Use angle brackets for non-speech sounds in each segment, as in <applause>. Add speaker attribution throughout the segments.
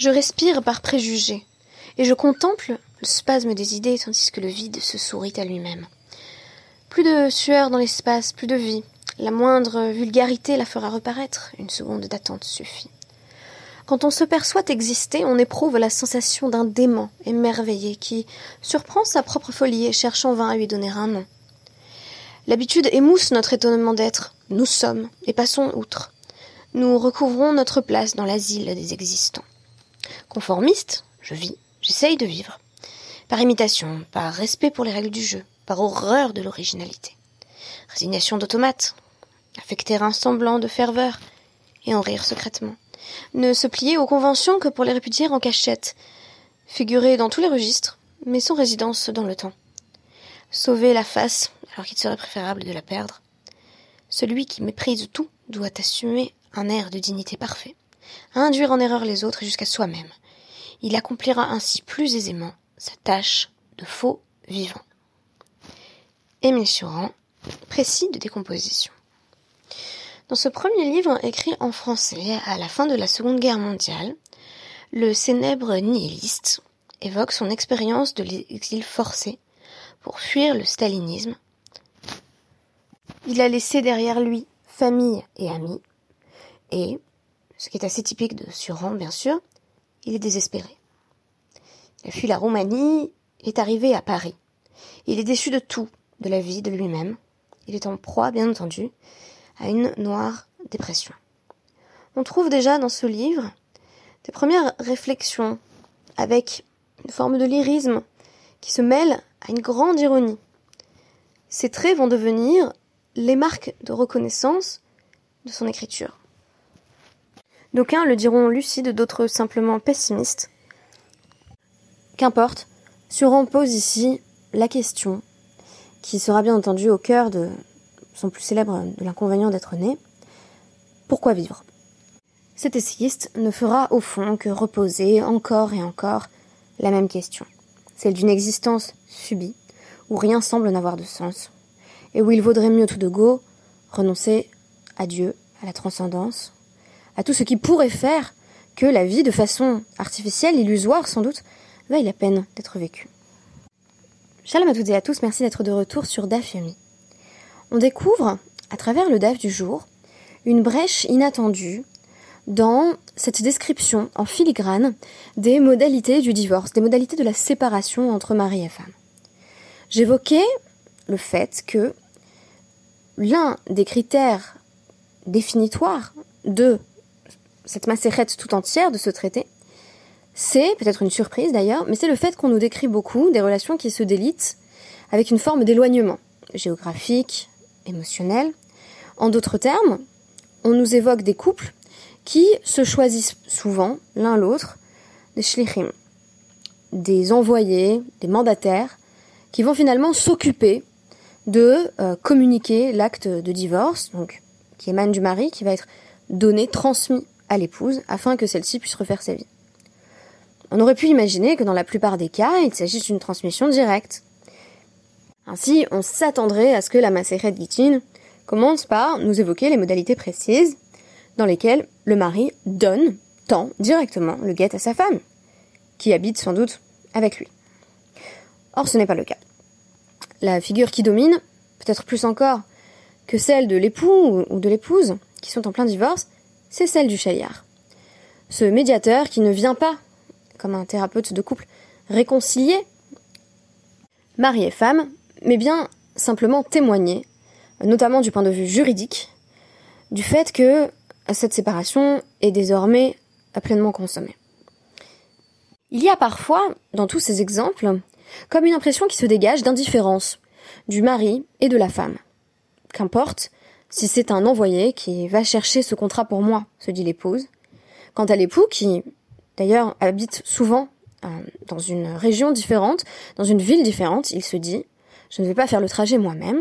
Speaker 1: Je respire par préjugé, et je contemple le spasme des idées tandis que le vide se sourit à lui-même. Plus de sueur dans l'espace, plus de vie. La moindre vulgarité la fera reparaître. Une seconde d'attente suffit. Quand on se perçoit exister, on éprouve la sensation d'un dément émerveillé qui surprend sa propre folie et cherche en vain à lui donner un nom. L'habitude émousse notre étonnement d'être. Nous sommes, et passons outre. Nous recouvrons notre place dans l'asile des existants. Conformiste, je vis, j'essaye de vivre. Par imitation, par respect pour les règles du jeu, par horreur de l'originalité. Résignation d'automate, affecter un semblant de ferveur et en rire secrètement. Ne se plier aux conventions que pour les répudier en cachette. Figurer dans tous les registres, mais sans résidence dans le temps. Sauver la face alors qu'il serait préférable de la perdre. Celui qui méprise tout doit assumer un air de dignité parfait, induire en erreur les autres jusqu'à soi-même. Il accomplira ainsi plus aisément sa tâche de faux vivant. Émile Surand, précis de décomposition. Dans ce premier livre écrit en français à la fin de la Seconde Guerre mondiale, le célèbre nihiliste évoque son expérience de l'exil forcé pour fuir le stalinisme. Il a laissé derrière lui famille et amis, et, ce qui est assez typique de Suran bien sûr, il est désespéré. Il a fui la Roumanie, est arrivé à Paris. Il est déçu de tout, de la vie, de lui-même. Il est en proie, bien entendu, à une noire dépression. On trouve déjà dans ce livre des premières réflexions avec une forme de lyrisme qui se mêle à une grande ironie. Ces traits vont devenir les marques de reconnaissance de son écriture. D'aucuns le diront lucide, d'autres simplement pessimistes. Qu'importe, Suran pose ici la question, qui sera bien entendu au cœur de son plus célèbre de l'inconvénient d'être né. Pourquoi vivre? Cet essayiste ne fera au fond que reposer encore et encore la même question, celle d'une existence subie, où rien semble n'avoir de sens, et où il vaudrait mieux tout de go renoncer à Dieu, à la transcendance, à tout ce qui pourrait faire que la vie, de façon artificielle, illusoire sans doute, vaille la peine d'être vécue. Shalom à toutes et à tous, merci d'être de retour sur DAF On découvre, à travers le DAF du jour, une brèche inattendue dans cette description en filigrane des modalités du divorce, des modalités de la séparation entre mari et femme. J'évoquais le fait que l'un des critères définitoires de cette macérette tout entière de ce traité, c'est, peut-être une surprise d'ailleurs, mais c'est le fait qu'on nous décrit beaucoup des relations qui se délitent avec une forme d'éloignement géographique, émotionnel. En d'autres termes, on nous évoque des couples qui se choisissent souvent l'un l'autre des shlichim, des envoyés, des mandataires, qui vont finalement s'occuper de euh, communiquer l'acte de divorce, donc qui émane du mari, qui va être donné, transmis à l'épouse, afin que celle-ci puisse refaire sa vie. On aurait pu imaginer que dans la plupart des cas, il s'agisse d'une transmission directe. Ainsi, on s'attendrait à ce que la Maseret Gitin commence par nous évoquer les modalités précises dans lesquelles le mari donne, tend directement le guet à sa femme, qui habite sans doute avec lui. Or, ce n'est pas le cas. La figure qui domine, peut-être plus encore que celle de l'époux ou de l'épouse, qui sont en plein divorce, c'est celle du chaliard. Ce médiateur qui ne vient pas comme un thérapeute de couple, réconcilier mari et femme, mais bien simplement témoigner, notamment du point de vue juridique, du fait que cette séparation est désormais pleinement consommée. Il y a parfois, dans tous ces exemples, comme une impression qui se dégage d'indifférence du mari et de la femme. Qu'importe si c'est un envoyé qui va chercher ce contrat pour moi, se dit l'épouse. Quant à l'époux qui d'ailleurs habite souvent euh, dans une région différente, dans une ville différente, il se dit, je ne vais pas faire le trajet moi-même,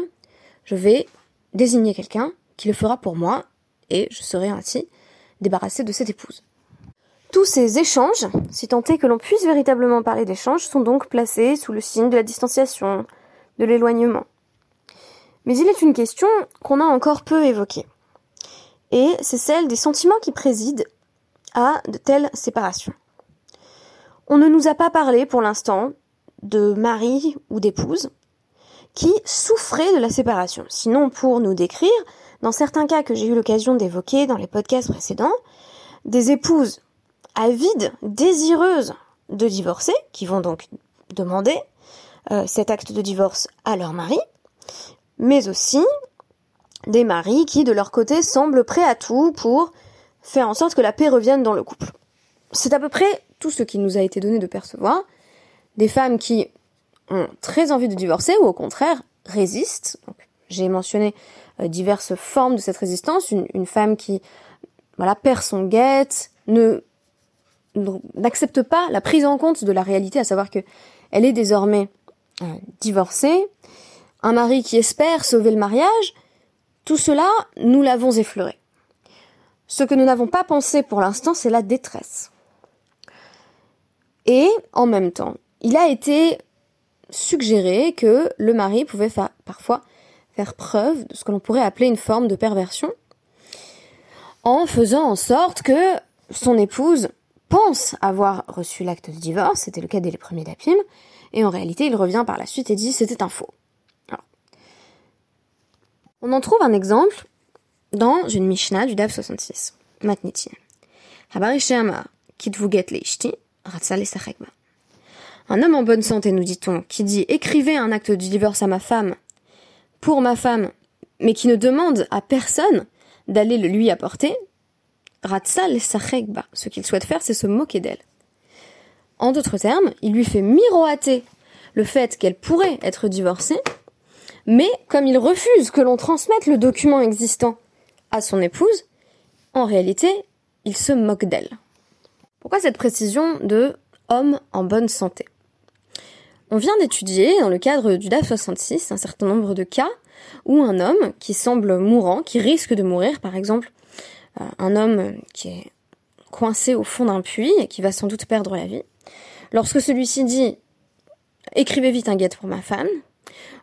Speaker 1: je vais désigner quelqu'un qui le fera pour moi, et je serai ainsi débarrassé de cette épouse. Tous ces échanges, si tant est que l'on puisse véritablement parler d'échanges, sont donc placés sous le signe de la distanciation, de l'éloignement. Mais il est une question qu'on a encore peu évoquée. Et c'est celle des sentiments qui président à de telles séparations. On ne nous a pas parlé pour l'instant de mari ou d'épouse qui souffraient de la séparation. Sinon, pour nous décrire, dans certains cas que j'ai eu l'occasion d'évoquer dans les podcasts précédents, des épouses avides, désireuses de divorcer, qui vont donc demander euh, cet acte de divorce à leur mari, mais aussi des maris qui, de leur côté, semblent prêts à tout pour faire en sorte que la paix revienne dans le couple. C'est à peu près tout ce qui nous a été donné de percevoir. Des femmes qui ont très envie de divorcer ou au contraire résistent. J'ai mentionné euh, diverses formes de cette résistance. Une, femme qui voilà, perd son guette, n'accepte pas la prise en compte de la réalité, à savoir que elle est désormais euh, divorcée, un mari qui espère sauver le mariage, tout cela, nous l'avons effleuré. Ce que nous n'avons pas pensé pour l'instant, c'est la détresse. Et en même temps, il a été suggéré que le mari pouvait parfois faire preuve de ce que l'on pourrait appeler une forme de perversion, en faisant en sorte que son épouse pense avoir reçu l'acte de divorce, c'était le cas dès les premiers d'Apim, et en réalité il revient par la suite et dit c'était un faux. On en trouve un exemple dans une Mishnah du DAF 66. Matniti. Un homme en bonne santé, nous dit-on, qui dit écrivez un acte de divorce à ma femme, pour ma femme, mais qui ne demande à personne d'aller le lui apporter, Ratzal Ce qu'il souhaite faire, c'est se moquer d'elle. En d'autres termes, il lui fait miroiter le fait qu'elle pourrait être divorcée, mais comme il refuse que l'on transmette le document existant à son épouse, en réalité, il se moque d'elle. Pourquoi cette précision de homme en bonne santé? On vient d'étudier, dans le cadre du DAF 66, un certain nombre de cas où un homme qui semble mourant, qui risque de mourir, par exemple, euh, un homme qui est coincé au fond d'un puits et qui va sans doute perdre la vie, lorsque celui-ci dit écrivez vite un guette pour ma femme,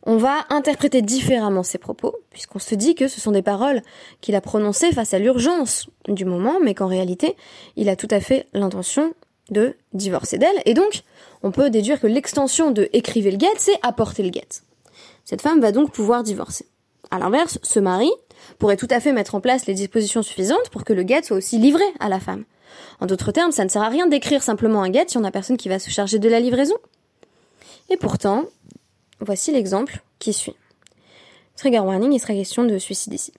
Speaker 1: on va interpréter différemment ses propos, puisqu'on se dit que ce sont des paroles qu'il a prononcées face à l'urgence du moment, mais qu'en réalité, il a tout à fait l'intention de divorcer d'elle, et donc on peut déduire que l'extension de écrivez le guette, c'est apporter le guette. Cette femme va donc pouvoir divorcer. À l'inverse, ce mari pourrait tout à fait mettre en place les dispositions suffisantes pour que le guette soit aussi livré à la femme. En d'autres termes, ça ne sert à rien d'écrire simplement un guette si on n'a personne qui va se charger de la livraison. Et pourtant, voici l'exemple qui suit. Trigger warning, il sera question de suicide ici.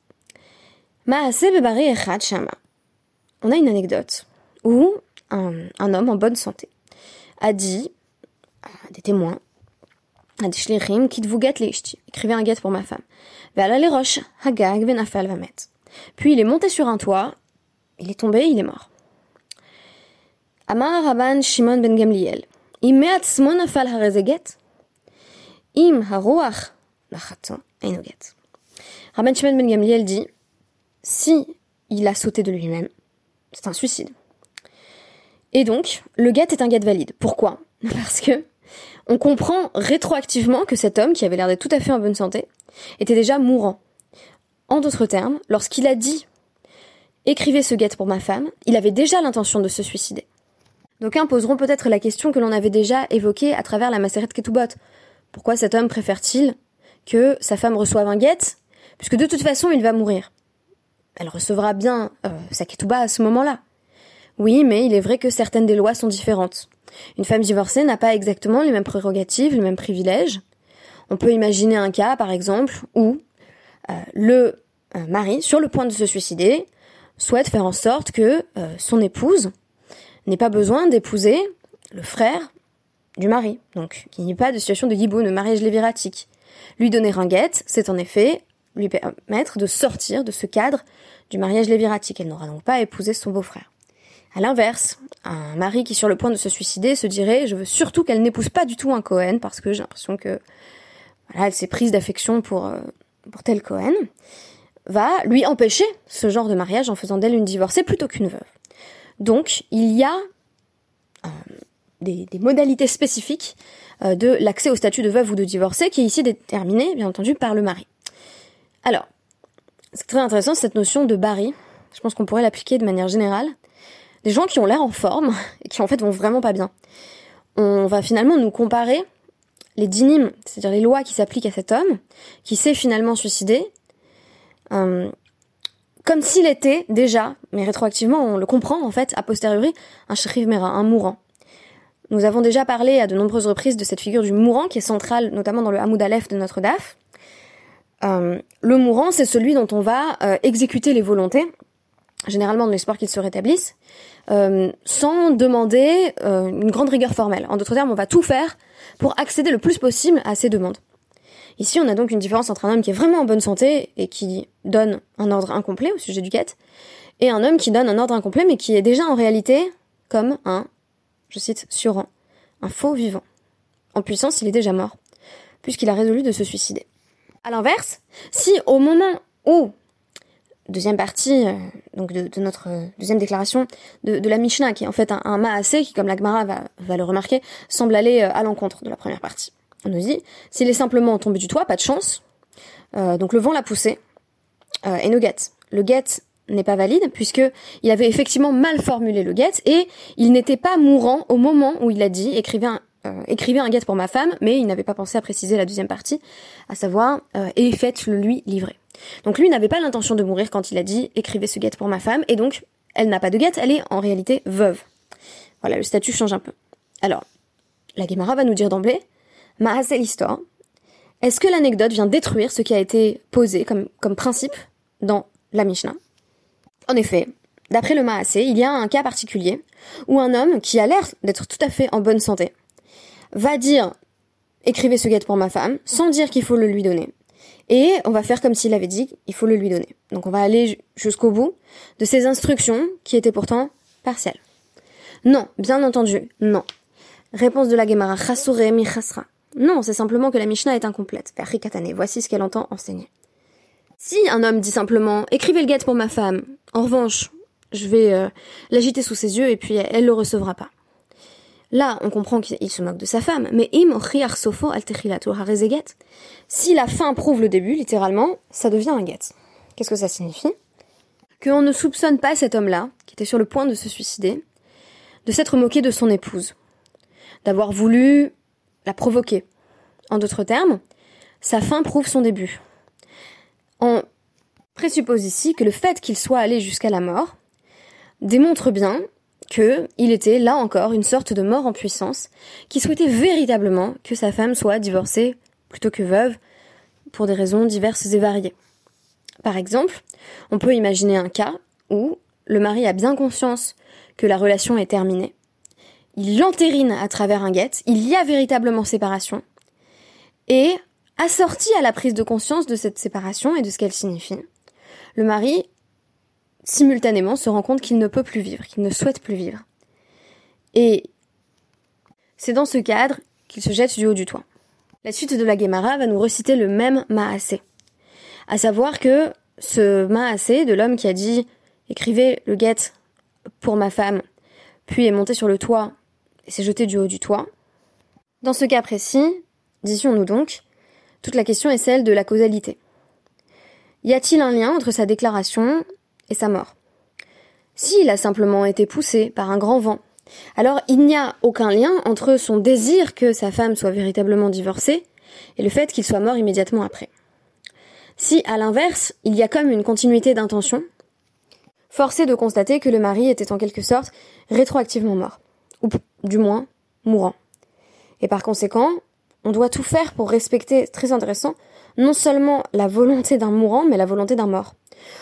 Speaker 1: On a une anecdote où un, homme en bonne santé a dit à des témoins Écrivez un guette pour ma femme. Puis il est monté sur un toit, il est tombé, il est mort. Amar Rabban Shimon ben Gamliel. Im haruach lachato einoget. Rabban Shimon ben Gamliel dit si il a sauté de lui-même, c'est un suicide. Et donc, le guet est un guet valide. Pourquoi? <laughs> Parce que on comprend rétroactivement que cet homme, qui avait l'air d'être tout à fait en bonne santé, était déjà mourant. En d'autres termes, lorsqu'il a dit écrivez ce guette pour ma femme, il avait déjà l'intention de se suicider. D'aucuns poseront peut-être la question que l'on avait déjà évoquée à travers la Maseret Ketubot. Pourquoi cet homme préfère-t-il que sa femme reçoive un guette Puisque de toute façon, il va mourir. Elle recevra bien euh, sa Ketouba à ce moment-là. Oui, mais il est vrai que certaines des lois sont différentes. Une femme divorcée n'a pas exactement les mêmes prérogatives, les mêmes privilèges. On peut imaginer un cas, par exemple, où euh, le euh, mari, sur le point de se suicider, souhaite faire en sorte que euh, son épouse n'ait pas besoin d'épouser le frère du mari. Donc, qu'il n'y ait pas de situation de yiboun, de mariage léviratique. Lui donner un guette, c'est en effet lui permettre de sortir de ce cadre du mariage léviratique. Elle n'aura donc pas à épouser son beau-frère. À l'inverse, un mari qui est sur le point de se suicider se dirait je veux surtout qu'elle n'épouse pas du tout un Cohen parce que j'ai l'impression que voilà, elle s'est prise d'affection pour, euh, pour tel Cohen, va lui empêcher ce genre de mariage en faisant d'elle une divorcée plutôt qu'une veuve. Donc il y a euh, des, modalités spécifiques euh, de l'accès au statut de veuve ou de divorcée qui est ici déterminé bien entendu par le mari. Alors, c'est très intéressant cette notion de bari. Je pense qu'on pourrait l'appliquer de manière générale. des gens qui ont l'air en forme <laughs> et qui en fait vont vraiment pas bien. On va finalement nous comparer les dynimes, c'est-à-dire les lois qui s'appliquent à cet homme, qui s'est finalement suicidé, euh, comme s'il était déjà, mais rétroactivement on le comprend en fait, a posteriori, un mera, un mourant. Nous avons déjà parlé à de nombreuses reprises de cette figure du mourant qui est centrale notamment dans le Hamoud Aleph de notre DAF. Euh, le mourant, c'est celui dont on va euh, exécuter les volontés, généralement dans l'espoir qu'il se rétablisse, euh, sans demander une grande rigueur formelle. En d'autres termes, on va tout faire pour accéder le plus possible à ces demandes. Ici, on a donc une différence entre un homme qui est vraiment en bonne santé et qui donne un ordre incomplet au sujet du quête, et un homme qui donne un ordre incomplet mais qui est déjà en réalité comme un, je cite, surrang, un faux vivant. En puissance, il est déjà mort, puisqu'il a résolu de se suicider. À l'inverse, si au moment où deuxième partie euh, donc de, notre deuxième déclaration de, la Mishnah, qui est en fait un, un qui, comme l'Agmara va, va le remarquer, semble aller euh, à l'encontre de la première partie. On nous dit, s'il est simplement tombé du toit, pas de chance, euh, donc le vent l'a poussé, et no get. Le get n'est pas valide, puisque il avait effectivement mal formulé le get, et il n'était pas mourant au moment où il a dit, écrivez un, euh, écrivez un guet pour ma femme, mais il n'avait pas pensé à préciser la deuxième partie, à savoir euh, et faites-le lui livrer. Donc lui n'avait pas l'intention de mourir quand il a dit écrivez ce guet pour ma femme, et donc elle n'a pas de guet, elle est en réalité veuve. Voilà, le statut change un peu. Alors, la Gemara va nous dire d'emblée, c'est l'histoire. Est-ce que l'anecdote vient détruire ce qui a été posé comme, comme principe dans la Mishnah? En effet, d'après le Maasé, il y a un cas particulier où un homme qui a l'air d'être tout à fait en bonne santé, va dire écrivez ce guet pour ma femme, sans dire qu'il faut le lui donner. Et on va faire comme s'il avait dit il faut le lui donner. Donc on va aller jusqu'au bout de ces instructions qui étaient pourtant partielles. Non, bien entendu, non. Réponse de la Gemara, chasure mi chasra. Non, c'est simplement que la Mishnah est incomplète. Voici ce qu'elle entend enseigner. Si un homme dit simplement écrivez le guet pour ma femme, en revanche, je vais euh, l'agiter sous ses yeux et puis elle le recevra pas. Là, on comprend qu'il se moque de sa femme, mais im sofo Si la fin prouve le début, littéralement, ça devient un get. Qu'est-ce que ça signifie? Qu'on ne soupçonne pas cet homme-là, qui était sur le point de se suicider, de s'être moqué de son épouse, d'avoir voulu la provoquer. En d'autres termes, sa fin prouve son début. On présuppose ici que le fait qu'il soit allé jusqu'à la mort démontre bien que il était là encore une sorte de mort en puissance, qui souhaitait véritablement que sa femme soit divorcée plutôt que veuve, pour des raisons diverses et variées. Par exemple, on peut imaginer un cas où le mari a bien conscience que la relation est terminée. Il l'entérine à travers un guet, il y a véritablement séparation, et assorti à la prise de conscience de cette séparation et de ce qu'elle signifie, le mari simultanément se rend compte qu'il ne peut plus vivre, qu'il ne souhaite plus vivre. Et c'est dans ce cadre qu'il se jette du haut du toit. La suite de la Gemara va nous reciter le même Maasé. À savoir que ce Maasé de l'homme qui a dit écrivez le guet pour ma femme, puis est monté sur le toit et s'est jeté du haut du toit. Dans ce cas précis, disions-nous donc, toute la question est celle de la causalité. Y a-t-il un lien entre sa déclaration et sa mort? S'il a simplement été poussé par un grand vent, alors il n'y a aucun lien entre son désir que sa femme soit véritablement divorcée et le fait qu'il soit mort immédiatement après. Si, à l'inverse, il y a comme une continuité d'intention, force est de constater que le mari était en quelque sorte rétroactivement mort, ou du moins mourant. Et par conséquent, on doit tout faire pour respecter, très intéressant, non seulement la volonté d'un mourant, mais la volonté d'un mort.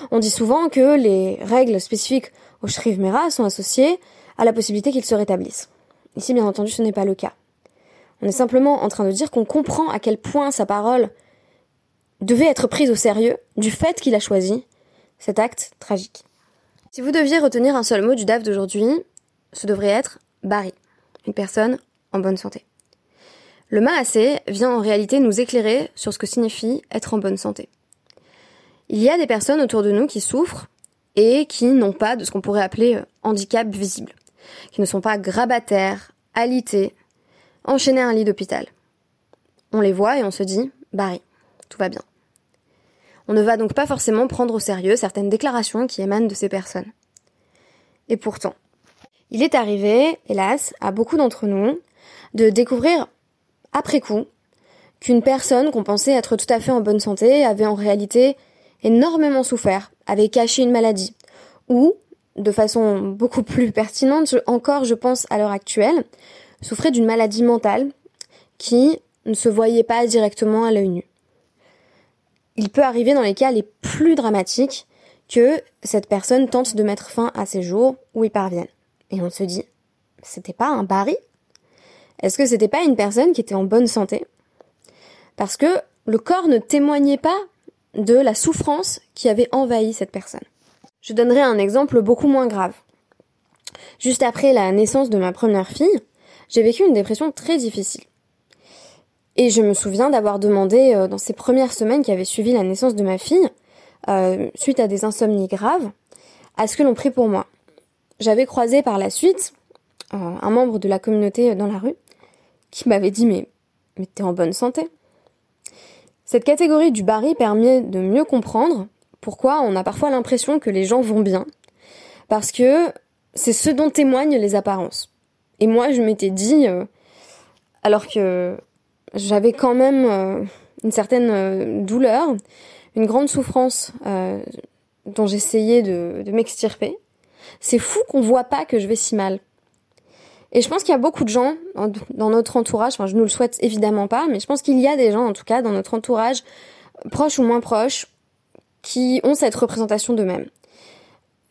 Speaker 1: On dit souvent que les règles spécifiques au Shriv Mera sont associées à la possibilité qu'il se rétablisse. Ici, bien entendu, ce n'est pas le cas. On est simplement en train de dire qu'on comprend à quel point sa parole devait être prise au sérieux du fait qu'il a choisi cet acte tragique. Si vous deviez retenir un seul mot du DAF d'aujourd'hui, ce devrait être Barry, une personne en bonne santé. Le Maasé vient en réalité nous éclairer sur ce que signifie être en bonne santé. Il y a des personnes autour de nous qui souffrent et qui n'ont pas de ce qu'on pourrait appeler euh, handicap visible, qui ne sont pas grabataires, alités, enchaînés à un lit d'hôpital. On les voit et on se dit, Barry, tout va bien. On ne va donc pas forcément prendre au sérieux certaines déclarations qui émanent de ces personnes. Et pourtant, Il est arrivé, hélas, à beaucoup d'entre nous, de découvrir après coup qu'une personne qu'on pensait être tout à fait en bonne santé avait en réalité énormément souffert, avait caché une maladie, ou, de façon beaucoup plus pertinente encore je pense à l'heure actuelle, souffrait d'une maladie mentale qui ne se voyait pas directement à l'œil nu. Il peut arriver dans les cas les plus dramatiques que cette personne tente de mettre fin à ses jours ou y parvienne. Et on se dit, c'était pas un Barry Est-ce que c'était pas une personne qui était en bonne santé? Parce que le corps ne témoignait pas de la souffrance qui avait envahi cette personne. Je donnerai un exemple beaucoup moins grave. Juste après la naissance de ma première fille, j'ai vécu une dépression très difficile. Et je me souviens d'avoir demandé euh, dans ces premières semaines qui avaient suivi la naissance de ma fille, euh, suite à des insomnies graves, à ce que l'on prie pour moi. J'avais croisé par la suite euh, un membre de la communauté dans la rue qui m'avait dit mais, t'es en bonne santé. Cette catégorie du baril permet de mieux comprendre pourquoi on a parfois l'impression que les gens vont bien, parce que c'est ce dont témoignent les apparences. Et moi, je m'étais dit, alors que j'avais quand même euh, une certaine euh, douleur, une grande souffrance euh, dont j'essayais de, de m'extirper. C'est fou qu'on voit pas que je vais si mal. Et je pense qu'il y a beaucoup de gens dans notre entourage, enfin je ne le souhaite évidemment pas, mais je pense qu'il y a des gens en tout cas dans notre entourage, proches ou moins proches, qui ont cette représentation d'eux-mêmes.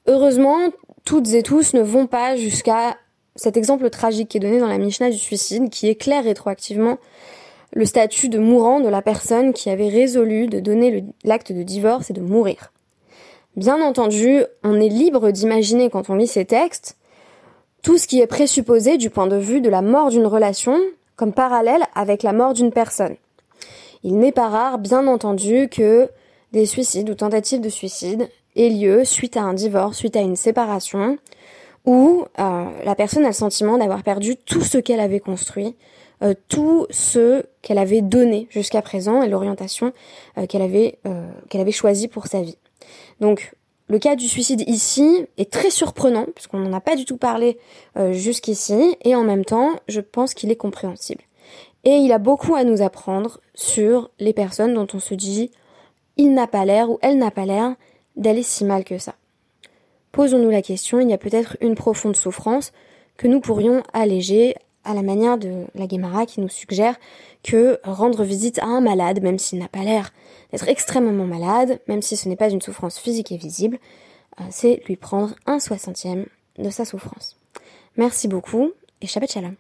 Speaker 1: Heureusement, toutes et tous ne vont pas jusqu'à cet exemple tragique qui est donné dans la Mishnah du suicide, qui éclaire rétroactivement le statut de mourant de la personne qui avait résolu de donner l'acte de divorce et de mourir. Bien entendu, on est libre d'imaginer quand on lit ces textes tout ce qui est présupposé du point de vue de la mort d'une relation comme parallèle avec la mort d'une personne. Il n'est pas rare, bien entendu, que des suicides ou tentatives de suicide aient lieu suite à un divorce, suite à une séparation, où euh, la personne a le sentiment d'avoir perdu tout ce qu'elle avait construit, euh, tout ce qu'elle avait donné jusqu'à présent et l'orientation euh, qu'elle avait euh, qu'elle avait choisie pour sa vie. Donc le cas du suicide ici est très surprenant puisqu'on n'en a pas du tout parlé jusqu'ici et en même temps je pense qu'il est compréhensible. Et il a beaucoup à nous apprendre sur les personnes dont on se dit il n'a pas l'air ou elle n'a pas l'air d'aller si mal que ça. Posons-nous la question, il y a peut-être une profonde souffrance que nous pourrions alléger à la manière de la Guémara qui nous suggère que rendre visite à un malade, même s'il n'a pas l'air d'être extrêmement malade, même si ce n'est pas une souffrance physique et visible, euh, c'est lui prendre un soixantième de sa souffrance. Merci beaucoup et Shabbat Shalom.